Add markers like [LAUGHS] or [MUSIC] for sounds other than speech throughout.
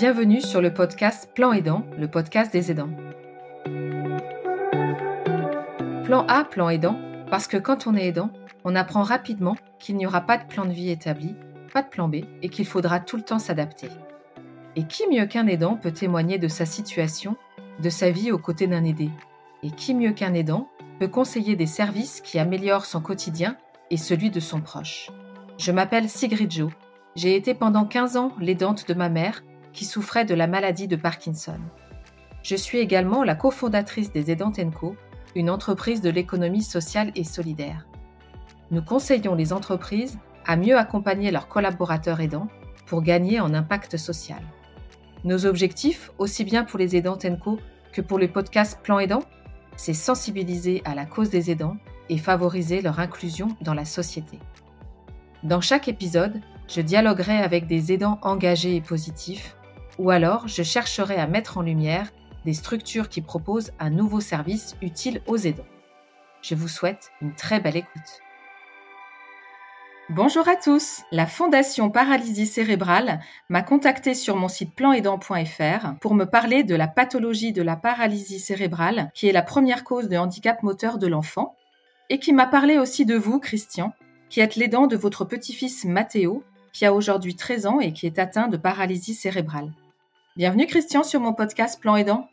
Bienvenue sur le podcast Plan Aidant, le podcast des aidants. Plan A, plan aidant, parce que quand on est aidant, on apprend rapidement qu'il n'y aura pas de plan de vie établi, pas de plan B et qu'il faudra tout le temps s'adapter. Et qui mieux qu'un aidant peut témoigner de sa situation, de sa vie aux côtés d'un aidé? Et qui mieux qu'un aidant peut conseiller des services qui améliorent son quotidien et celui de son proche? Je m'appelle Sigrid Jo. J'ai été pendant 15 ans l'aidante de ma mère qui souffrait de la maladie de Parkinson. Je suis également la cofondatrice des Aidantes Co, une entreprise de l'économie sociale et solidaire. Nous conseillons les entreprises à mieux accompagner leurs collaborateurs aidants pour gagner en impact social. Nos objectifs, aussi bien pour les aidants TENCO que pour le podcast Plan Aidant, c'est sensibiliser à la cause des aidants et favoriser leur inclusion dans la société. Dans chaque épisode, je dialoguerai avec des aidants engagés et positifs, ou alors je chercherai à mettre en lumière des structures qui proposent un nouveau service utile aux aidants. Je vous souhaite une très belle écoute. Bonjour à tous. La Fondation Paralysie cérébrale m'a contacté sur mon site planaidant.fr pour me parler de la pathologie de la paralysie cérébrale, qui est la première cause de handicap moteur de l'enfant, et qui m'a parlé aussi de vous, Christian, qui êtes l'aidant de votre petit-fils Mathéo, qui a aujourd'hui 13 ans et qui est atteint de paralysie cérébrale. Bienvenue Christian sur mon podcast Plan Aidant.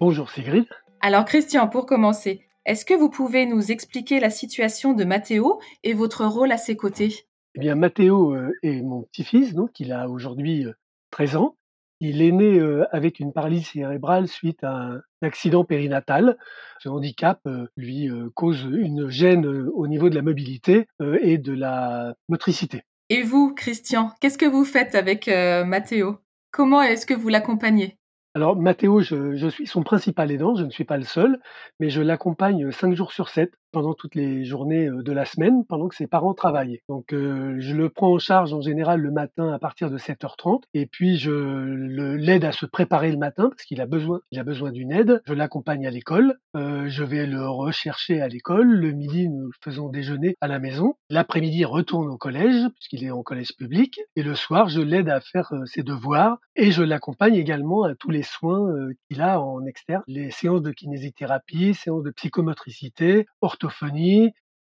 Bonjour Sigrid. Alors Christian, pour commencer, est-ce que vous pouvez nous expliquer la situation de Mathéo et votre rôle à ses côtés? Eh bien, Mathéo euh, est mon petit-fils, donc il a aujourd'hui 13 euh, ans. Il est né euh, avec une paralysie cérébrale suite à un accident périnatal. Ce handicap lui cause une gêne au niveau de la mobilité et de la motricité. Et vous, Christian, qu'est-ce que vous faites avec Mathéo Comment est-ce que vous l'accompagnez? Alors Mathéo, je, je, suis son principal aidant, je ne suis pas le seul, mais je l'accompagne cinq jours sur sept pendant toutes les journées de la semaine, pendant que ses parents travaillent. Donc je le prends en charge en général le matin à partir de 7h30, et puis je l'aide à se préparer le matin parce qu'il a besoin, il a besoin d'une aide. Je l'accompagne à l'école, je vais le rechercher à l'école. Le midi, nous faisons déjeuner à la maison. L'après-midi, il retourne au collège puisqu'il est en collège public, et le soir, je l'aide à faire ses devoirs et je l'accompagne également à tous les soins qu'il a en externe, les séances de kinésithérapie, séances de psychomotricité,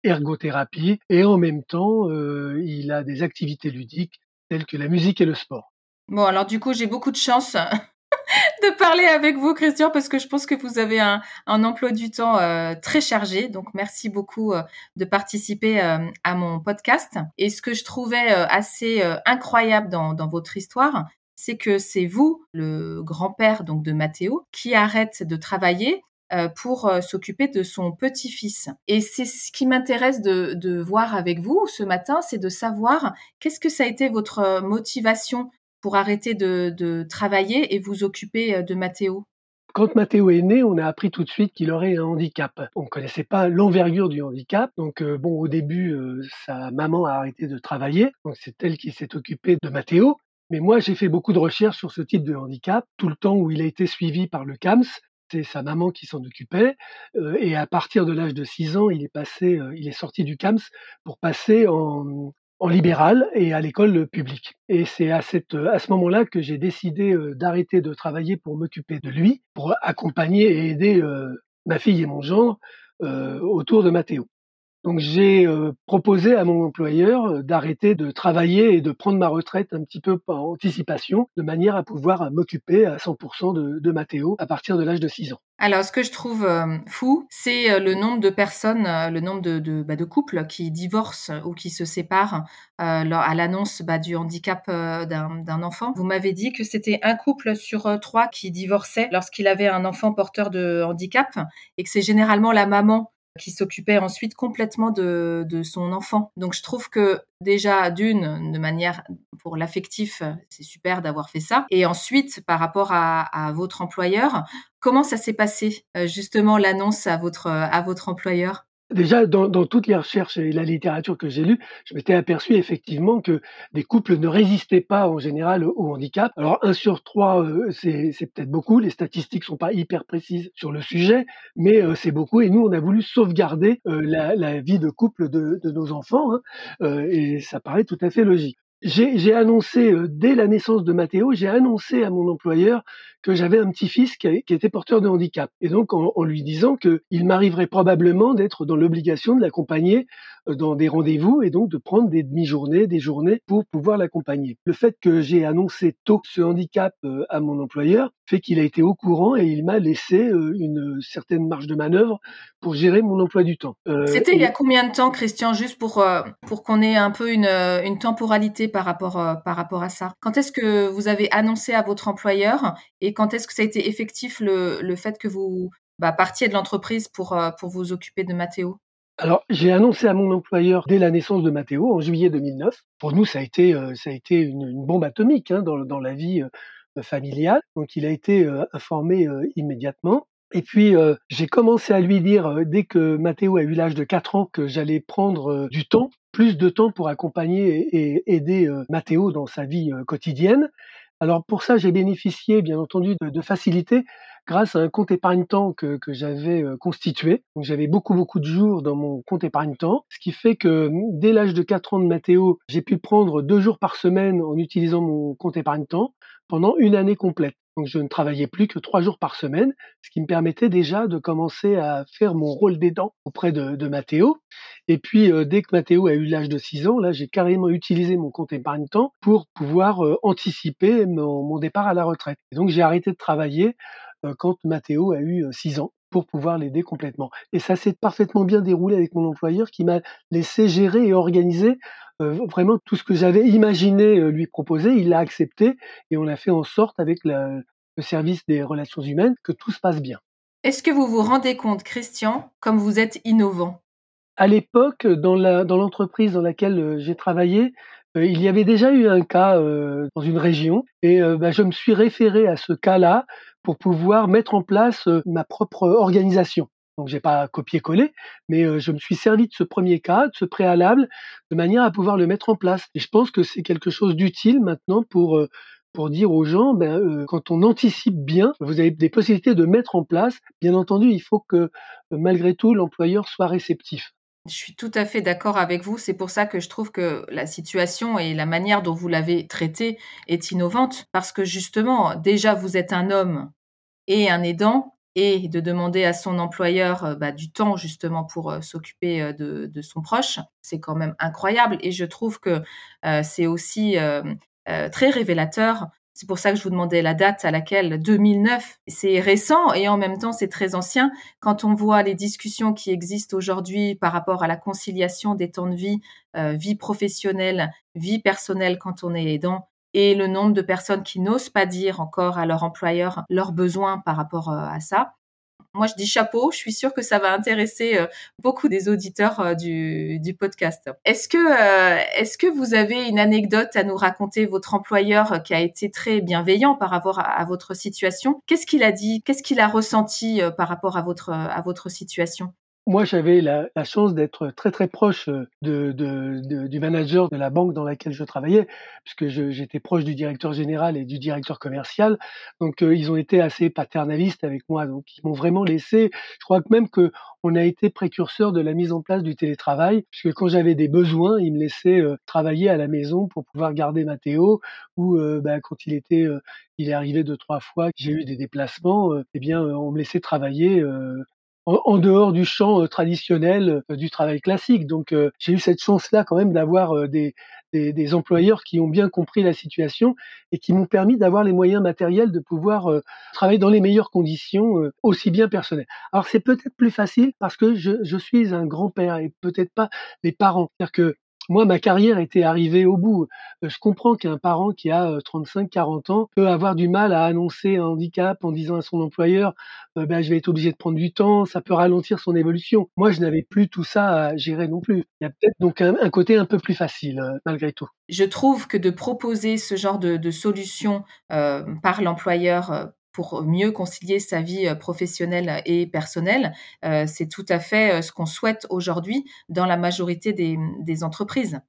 ergothérapie, et en même temps, euh, il a des activités ludiques telles que la musique et le sport. Bon, alors du coup, j'ai beaucoup de chance [LAUGHS] de parler avec vous, Christian, parce que je pense que vous avez un, emploi du temps euh, très chargé. Donc, merci beaucoup euh, de participer à mon podcast. Et ce que je trouvais assez incroyable dans, dans votre histoire, c'est que c'est vous, le grand-père donc de Mathéo, qui arrête de travailler pour euh, s'occuper de son petit-fils. Et c'est ce qui m'intéresse de, voir avec vous ce matin, c'est de savoir qu'est-ce que ça a été votre euh, motivation pour arrêter de, travailler et vous occuper de Mathéo? Quand Mathéo est né, on a appris tout de suite qu'il aurait un handicap. On ne connaissait pas l'envergure du handicap. Donc, bon, au début, sa maman a arrêté de travailler. Donc, c'est elle qui s'est occupée de Mathéo. Mais moi, j'ai fait beaucoup de recherches sur ce type de handicap. Tout le temps où il a été suivi par le CAMS, c'est sa maman qui s'en occupait. Et à partir de l'âge de 6 ans, il est passé, il est sorti du CAMS pour passer en, libéral et à l'école publique. Et c'est à, à ce moment-là que j'ai décidé d'arrêter de travailler pour m'occuper de lui, pour accompagner et aider ma fille et mon gendre autour de Mathéo. Donc j'ai euh, proposé à mon employeur euh, d'arrêter de travailler et de prendre ma retraite un petit peu par anticipation, de manière à pouvoir m'occuper à 100% de, de Mathéo à partir de l'âge de 6 ans. Alors, ce que je trouve euh, fou, c'est le nombre de personnes, le nombre de, de, bah, de, couples qui divorcent ou qui se séparent à l'annonce bah, du handicap d'un enfant. Vous m'avez dit que c'était un couple sur trois qui divorçait lorsqu'il avait un enfant porteur de handicap et que c'est généralement la maman qui s'occupait ensuite complètement de, son enfant. Donc je trouve que déjà d'une, de manière pour l'affectif, c'est super d'avoir fait ça. Et ensuite, par rapport à, votre employeur, comment ça s'est passé euh, justement l'annonce à votre, à votre employeur? Déjà, dans, toutes les recherches et la littérature que j'ai lue, je m'étais aperçu effectivement que des couples ne résistaient pas en général au handicap. Alors, un sur trois, euh, c'est peut-être beaucoup. Les statistiques sont pas hyper précises sur le sujet, mais euh, c'est beaucoup. Et nous, on a voulu sauvegarder euh, la, vie de couple de, nos enfants, hein, et ça paraît tout à fait logique. J'ai annoncé dès la naissance de Mathéo, j'ai annoncé à mon employeur que j'avais un petit-fils qui, était porteur de handicap. Et donc en, lui disant qu'il m'arriverait probablement d'être dans l'obligation de l'accompagner dans des rendez-vous et donc de prendre des demi-journées, des journées pour pouvoir l'accompagner. Le fait que j'ai annoncé tôt ce handicap à mon employeur fait qu'il a été au courant et il m'a laissé une certaine marge de manœuvre pour gérer mon emploi du temps. C'était il y a combien de temps, Christian, juste pour, pour qu'on ait un peu une, une temporalité par rapport, euh, par rapport à ça? Quand est-ce que vous avez annoncé à votre employeur et quand est-ce que ça a été effectif le, le fait que vous bah, partiez de l'entreprise pour, euh, pour vous occuper de Mathéo alors, j'ai annoncé à mon employeur dès la naissance de Mathéo, en juillet 2009. Pour nous, ça a été, euh, ça a été une, bombe atomique hein, dans, dans, la vie familiale. Donc, il a été informé immédiatement. Et puis, j'ai commencé à lui dire, dès que Mathéo a eu l'âge de 4 ans, que j'allais prendre du temps plus de temps pour accompagner et aider Mathéo dans sa vie quotidienne. Alors pour ça, j'ai bénéficié bien entendu de, facilités grâce à un compte épargne-temps que, que j'avais constitué. Donc j'avais beaucoup beaucoup de jours dans mon compte épargne-temps, ce qui fait que mmh, dès l'âge de 4 ans de Mathéo, j'ai pu prendre deux jours par semaine en utilisant mon compte épargne-temps pendant une année complète. Donc je ne travaillais plus que trois jours par semaine, ce qui me permettait déjà de commencer à faire mon rôle d'aidant auprès de, de Mathéo. Et puis euh, dès que Mathéo a eu l'âge de 6 ans, là j'ai carrément utilisé mon compte épargne-temps pour pouvoir euh, anticiper mon, départ à la retraite. Et donc j'ai arrêté de travailler euh, quand Mathéo a eu 6 ans pour pouvoir l'aider complètement. Et ça s'est parfaitement bien déroulé avec mon employeur qui m'a laissé gérer et organiser vraiment tout ce que j'avais imaginé lui proposer, il l'a accepté et on a fait en sorte avec le service des relations humaines que tout se passe bien. Est-ce que vous vous rendez compte, Christian, comme vous êtes innovant? À l'époque, dans l'entreprise dans, laquelle j'ai travaillé, il y avait déjà eu un cas dans une région et bah, je me suis référé à ce cas-là pour pouvoir mettre en place ma propre organisation. Donc j'ai pas copié-collé, mais je me suis servi de ce premier cas, de ce préalable, de manière à pouvoir le mettre en place. Et je pense que c'est quelque chose d'utile maintenant pour pour dire aux gens, ben, quand on anticipe bien, vous avez des possibilités de mettre en place. Bien entendu, il faut que malgré tout l'employeur soit réceptif. Je suis tout à fait d'accord avec vous. C'est pour ça que je trouve que la situation et la manière dont vous l'avez traitée est innovante. Parce que justement, déjà, vous êtes un homme et un aidant et de demander à son employeur euh, bah, du temps justement pour euh, s'occuper euh, de, son proche, c'est quand même incroyable. Et je trouve que c'est aussi très révélateur. C'est pour ça que je vous demandais la date à laquelle 2009, c'est récent et en même temps c'est très ancien. Quand on voit les discussions qui existent aujourd'hui par rapport à la conciliation des temps de vie, vie professionnelle, vie personnelle quand on est aidant, et le nombre de personnes qui n'osent pas dire encore à leur employeur leurs besoins par rapport euh, à ça. Moi, je dis chapeau. Je suis sûre que ça va intéresser euh, beaucoup des auditeurs euh, du, podcast. Est-ce que, est-ce que vous avez une anecdote à nous raconter? Votre employeur qui a été très bienveillant par rapport à, votre situation, qu'est-ce qu'il a dit? Qu'est-ce qu'il a ressenti par rapport à votre, à votre situation? Moi, j'avais la, la, chance d'être très très proche euh, de, de, de, du manager de la banque dans laquelle je travaillais, puisque j'étais proche du directeur général et du directeur commercial. Donc, euh, ils ont été assez paternalistes avec moi. Donc, ils m'ont vraiment laissé. Je crois que même que on a été précurseur de la mise en place du télétravail, puisque quand j'avais des besoins, ils me laissaient euh, travailler à la maison pour pouvoir garder Mathéo, ou bah, quand il était, il est arrivé deux trois fois, j'ai eu des déplacements, eh bien, on me laissait travailler en, dehors du champ euh, traditionnel euh, du travail classique. Donc euh, j'ai eu cette chance-là quand même d'avoir des, des, employeurs qui ont bien compris la situation et qui m'ont permis d'avoir les moyens matériels de pouvoir travailler dans les meilleures conditions, aussi bien personnelles. Alors c'est peut-être plus facile parce que je, je suis un grand-père et peut-être pas les parents. C'est-à-dire que moi, ma carrière était arrivée au bout. Euh, je comprends qu'un parent qui a 35-40 euh, ans peut avoir du mal à annoncer un handicap en disant à son employeur ben, je vais être obligé de prendre du temps, ça peut ralentir son évolution. Moi, je n'avais plus tout ça à gérer non plus. Il y a peut-être donc un, côté un peu plus facile, malgré tout. Je trouve que de proposer ce genre de solution par l'employeur pour mieux concilier sa vie professionnelle et personnelle. c'est tout à fait ce qu'on souhaite aujourd'hui dans la majorité des, entreprises.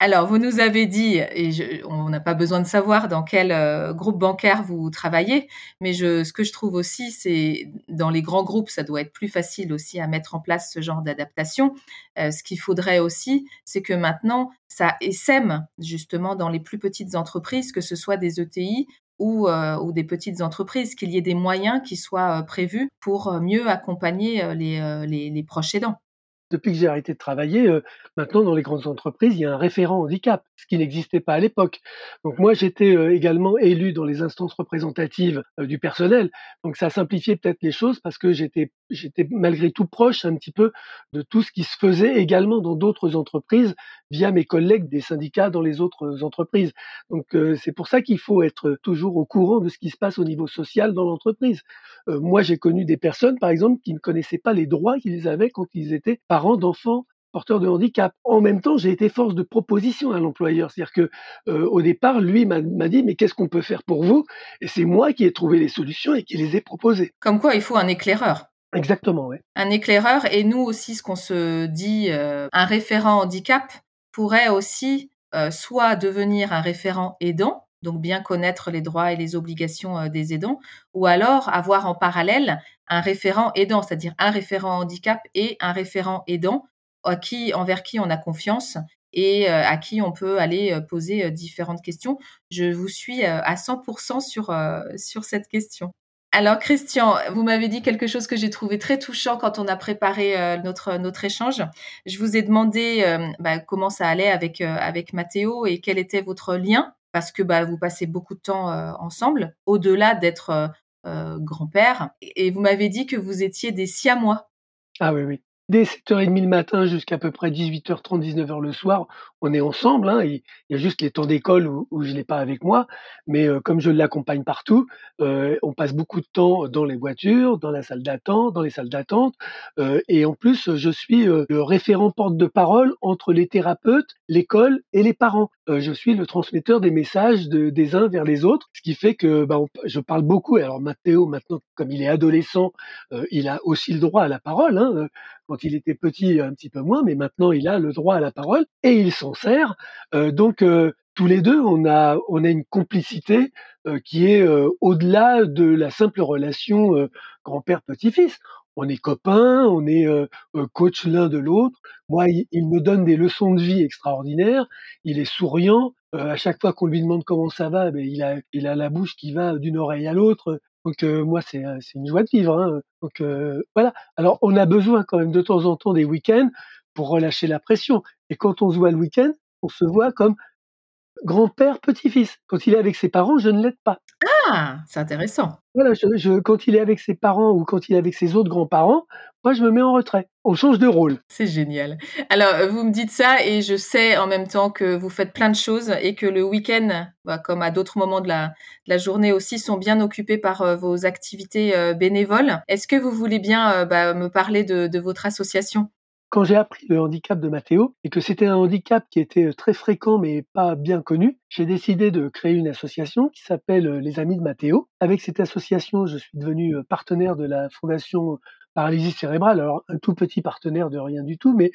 Alors, vous nous avez dit, et on n'a pas besoin de savoir dans quel euh, groupe bancaire vous travaillez, mais ce que je trouve aussi, c'est dans les grands groupes, ça doit être plus facile aussi à mettre en place ce genre d'adaptation. Euh, ce qu'il faudrait aussi, c'est que maintenant, ça essaime justement dans les plus petites entreprises, que ce soit des ETI ou, euh, ou des petites entreprises, qu'il y ait des moyens qui soient prévus pour mieux accompagner les, les, les proches aidants depuis que j'ai arrêté de travailler, euh, maintenant dans les grandes entreprises, il y a un référent handicap, ce qui n'existait pas à l'époque. Donc moi, j'étais euh, également élu dans les instances représentatives euh, du personnel. Donc ça a simplifié peut-être les choses parce que j'étais j'étais malgré tout proche un petit peu de tout ce qui se faisait également dans d'autres entreprises via mes collègues des syndicats dans les autres entreprises. Donc c'est pour ça qu'il faut être toujours au courant de ce qui se passe au niveau social dans l'entreprise. moi, j'ai connu des personnes, par exemple, qui ne connaissaient pas les droits qu'ils avaient quand ils étaient parents d'enfants porteurs de handicap. En même temps, j'ai été force de proposition à l'employeur. C'est-à-dire que euh, au départ, lui m'a dit mais qu'est-ce qu'on peut faire pour vous? Et c'est moi qui ai trouvé les solutions et qui les ai proposées. Comme quoi, il faut un éclaireur. Exactement, oui. Un éclaireur et nous aussi, ce qu'on se dit, euh, un référent handicap pourrait aussi euh, soit devenir un référent aidant, donc bien connaître les droits et les obligations des aidants, ou alors avoir en parallèle un référent aidant, c'est-à-dire un référent handicap et un référent aidant à qui, envers qui on a confiance et à qui on peut aller poser différentes questions. Je vous suis à 100% sur, cette question. Alors Christian, vous m'avez dit quelque chose que j'ai trouvé très touchant quand on a préparé notre notre échange. Je vous ai demandé bah, comment ça allait avec avec Mathéo et quel était votre lien parce que bah, vous passez beaucoup de temps ensemble, au-delà d'être grand-père. Et vous m'avez dit que vous étiez des siamois. Ah oui, oui dès 7h30 le matin jusqu'à à peu près 18h30, 19h le soir, on est ensemble. Hein. Il, y a juste les temps d'école où, je l'ai pas avec moi, mais comme je l'accompagne partout, on passe beaucoup de temps dans les voitures, dans la salle d'attente, dans les salles d'attente, et en plus, je suis le référent porte de parole entre les thérapeutes, l'école et les parents. Je suis le transmetteur des messages de, des uns vers les autres, ce qui fait que bah, je parle beaucoup. Alors Mathéo, maintenant, comme il est adolescent, il a aussi le droit à la parole. Hein quand il était petit un petit peu moins, mais maintenant il a le droit à la parole et il s'en sert. Euh, donc euh, tous les deux, on a on a une complicité euh, qui est au-delà de la simple relation grand-père petit-fils. On est copains, on est coach l'un de l'autre. Moi, il, me donne des leçons de vie extraordinaires. Il est souriant. à chaque fois qu'on lui demande comment ça va, ben, il a il a la bouche qui va d'une oreille à l'autre. Donc moi, c'est une joie de vivre. Hein. Donc voilà. Alors on a besoin quand même de temps en temps des week-ends pour relâcher la pression. Et quand on se voit le week-end, on se voit comme grand-père, petit-fils. Quand il est avec ses parents, je ne l'aide pas. Ah, c'est intéressant. Voilà, je, quand il est avec ses parents ou quand il est avec ses autres grands-parents, moi, je me mets en retrait. On change de rôle. C'est génial. Alors, euh, vous me dites ça et je sais en même temps que vous faites plein de choses et que le week-end, bah, comme à d'autres moments de la, la, journée aussi, sont bien occupés par euh, vos activités euh, bénévoles. Est-ce que vous voulez bien bah, me parler de, de votre association? Quand j'ai appris le handicap de Mathéo et que c'était un handicap qui était très fréquent mais pas bien connu, j'ai décidé de créer une association qui s'appelle Les Amis de Mathéo. Avec cette association, je suis devenu partenaire de la Fondation Paralysie cérébrale. Alors un tout petit partenaire de rien du tout, mais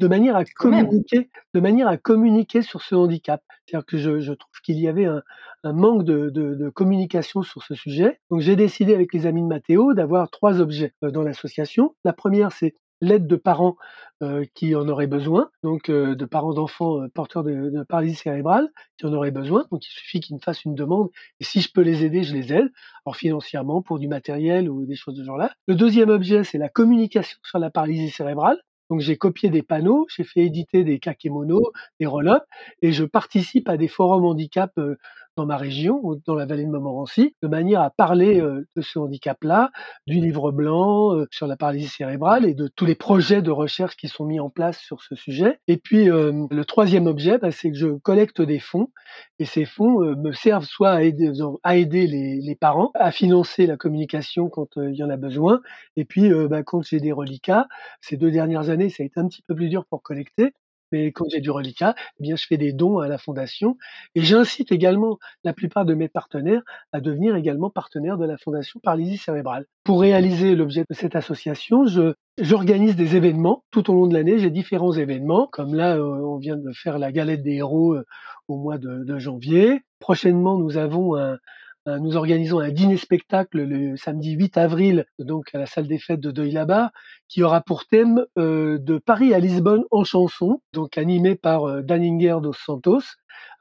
de manière à communiquer, de manière à communiquer sur ce handicap. C'est-à-dire que je, je trouve qu'il y avait un, un manque de, de, de, communication sur ce sujet. Donc j'ai décidé avec les amis de Mathéo d'avoir trois objets dans l'association. La première, c'est l'aide de parents euh, qui en auraient besoin, donc euh, de parents d'enfants euh, porteurs de, paralysie cérébrale qui en auraient besoin. Donc il suffit qu'ils me fassent une demande et si je peux les aider, je les aide, alors financièrement pour du matériel ou des choses de genre là. Le deuxième objet, c'est la communication sur la paralysie cérébrale. Donc j'ai copié des panneaux, j'ai fait éditer des kakémonos, des roll-up, et je participe à des forums handicap dans ma région, dans la vallée de Montmorency, de manière à parler euh, de ce handicap-là, du livre blanc euh, sur la paralysie cérébrale et de tous les projets de recherche qui sont mis en place sur ce sujet. Et puis euh, le troisième objet, bah, c'est que je collecte des fonds et ces fonds me servent soit à aider, à aider les, les, parents à financer la communication quand il y en a besoin, et puis bah, quand j'ai des reliquats, ces deux dernières années, ça a été un petit peu plus dur pour collecter, mais quand j'ai du reliquat, eh bien, je fais des dons à la fondation et j'incite également la plupart de mes partenaires à devenir également partenaires de la fondation Paralysie cérébrale. Pour réaliser l'objet de cette association, je J'organise des événements tout au long de l'année. J'ai différents événements, comme là, on vient de faire la galette des héros au mois de, janvier. Prochainement, nous avons un, euh, nous organisons un dîner-spectacle le samedi 8 avril, donc à la salle des fêtes de Deuil-la-Bas, qui aura pour thème euh, de Paris à Lisbonne en chanson, donc animé par euh, Daninger dos Santos.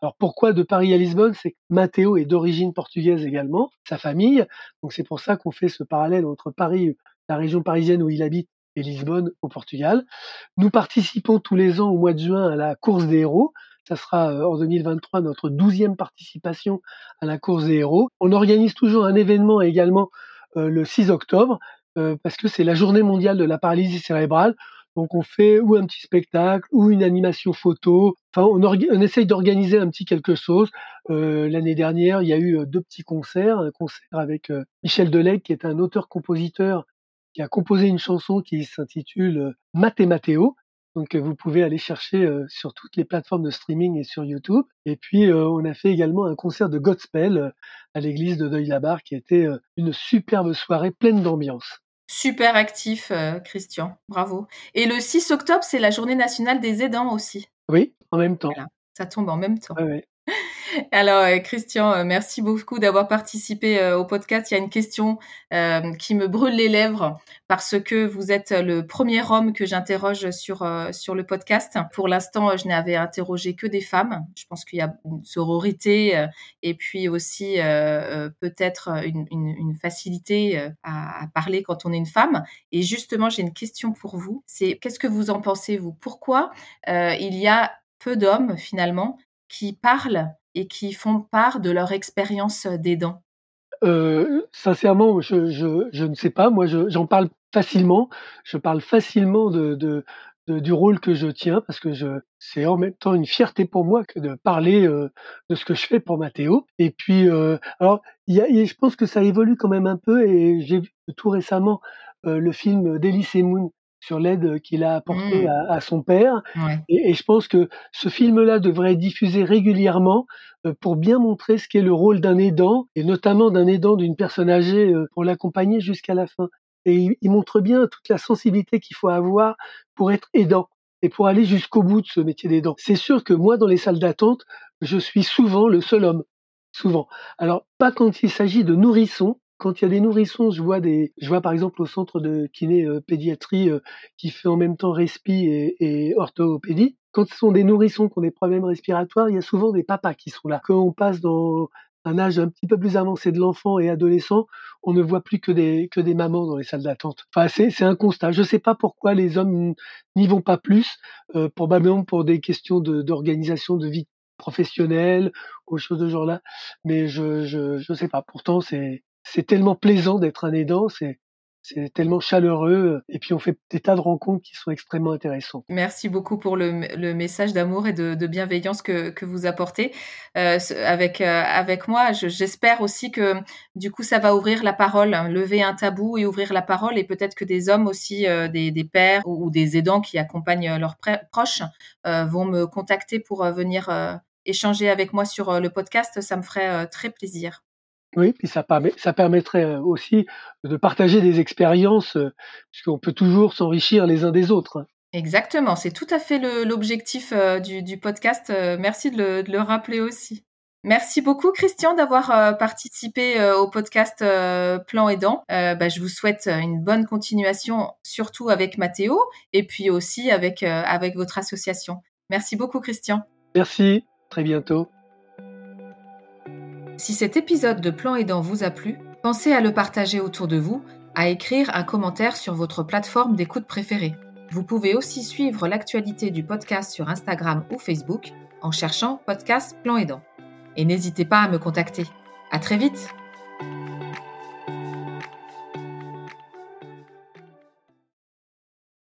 Alors pourquoi de Paris à Lisbonne? C'est que Matteo est d'origine portugaise également, sa famille, donc c'est pour ça qu'on fait ce parallèle entre Paris, la région parisienne où il habite, et Lisbonne au Portugal. Nous participons tous les ans au mois de juin à la course des héros, ça sera euh, en 2023 notre douzième participation à la course des héros. On organise toujours un événement également euh, le 6 octobre euh, parce que c'est la journée mondiale de la paralysie cérébrale. Donc on fait ou un petit spectacle ou une animation photo. Enfin, on, essaye d'organiser un petit quelque chose. L'année dernière, il y a eu deux petits concerts. Un concert avec Michel Delec, qui est un auteur-compositeur qui a composé une chanson qui s'intitule Mathématéo. Donc vous pouvez aller chercher sur toutes les plateformes de streaming et sur YouTube. Et puis on a fait également un concert de Godspell à l'église de Deuil-la-Barre qui était une superbe soirée pleine d'ambiance. Super actif, Christian. Bravo. Et le 6 octobre, c'est la journée nationale des aidants aussi. Oui, en même temps. Ça tombe en même temps. Ouais, [LAUGHS] Alors, euh, Christian, euh, merci beaucoup d'avoir participé euh, au podcast. Il y a une question qui me brûle les lèvres parce que vous êtes le premier homme que j'interroge sur, le podcast. Pour l'instant, je n'avais interrogé que des femmes. Je pense qu'il y a une sororité et puis aussi peut-être une, facilité à, parler quand on est une femme. Et justement, j'ai une question pour vous. C'est qu'est-ce que vous en pensez, vous? Pourquoi il y a peu d'hommes finalement qui parlent et qui font part de leur expérience d'aidant euh, Sincèrement, je, ne sais pas. Moi, j'en parle facilement. Je parle facilement du rôle que je tiens parce que c'est en même temps une fierté pour moi que de parler euh, de ce que je fais pour Mathéo. Et puis, euh, alors, je pense que ça évolue quand même un peu et j'ai vu tout récemment euh, le film d'Elise Moon sur l'aide qu'il a apportée mmh. à, son père. Et, je pense que ce film-là devrait être diffusé régulièrement euh, pour bien montrer ce qu'est le rôle d'un aidant, et notamment d'un aidant d'une personne âgée euh, pour l'accompagner jusqu'à la fin. Et il, montre bien toute la sensibilité qu'il faut avoir pour être aidant et pour aller jusqu'au bout de ce métier d'aidant. C'est sûr que moi, dans les salles d'attente, je suis souvent le seul homme. Souvent. Alors, pas quand il s'agit de nourrissons, quand il y a des nourrissons, je vois des, je vois par exemple au centre de kiné euh, pédiatrie euh, qui fait en même temps respi et, orthopédie. Quand ce sont des nourrissons qui ont des problèmes respiratoires, il y a souvent des papas qui sont là. Quand on passe dans un âge un petit peu plus avancé de l'enfant et adolescent, on ne voit plus que des que des mamans dans les salles d'attente. Enfin, c'est un constat. Je ne sais pas pourquoi les hommes n'y vont pas plus, euh, probablement pour des questions d'organisation de, vie professionnelle ou choses de genre là. Mais je je je sais pas. Pourtant c'est c'est tellement plaisant d'être un aidant, c'est tellement chaleureux et puis on fait des tas de rencontres qui sont extrêmement intéressantes. Merci beaucoup pour le, message d'amour et de, bienveillance que, vous apportez euh, avec euh, avec moi. J'espère aussi que du coup ça va ouvrir la parole, hein, lever un tabou et ouvrir la parole et peut-être que des hommes aussi, euh, des, pères ou, des aidants qui accompagnent leurs proches vont me contacter pour venir échanger avec moi sur le podcast. Ça me ferait très plaisir. Oui, puis ça, permet, ça permettrait euh, aussi de partager des expériences, euh, puisqu'on peut toujours s'enrichir les uns des autres. Exactement, c'est tout à fait l'objectif euh, du, podcast. Merci de le, rappeler aussi. Merci beaucoup Christian d'avoir participé au podcast Plan Aidant. Bah, je vous souhaite une bonne continuation, surtout avec Mathéo et puis aussi avec, avec votre association. Merci beaucoup Christian. Merci, très bientôt. Si cet épisode de Plan Aidant vous a plu, pensez à le partager autour de vous, à écrire un commentaire sur votre plateforme d'écoute préférée. Vous pouvez aussi suivre l'actualité du podcast sur Instagram ou Facebook en cherchant Podcast Plan Aidant. Et n'hésitez pas à me contacter. À très vite!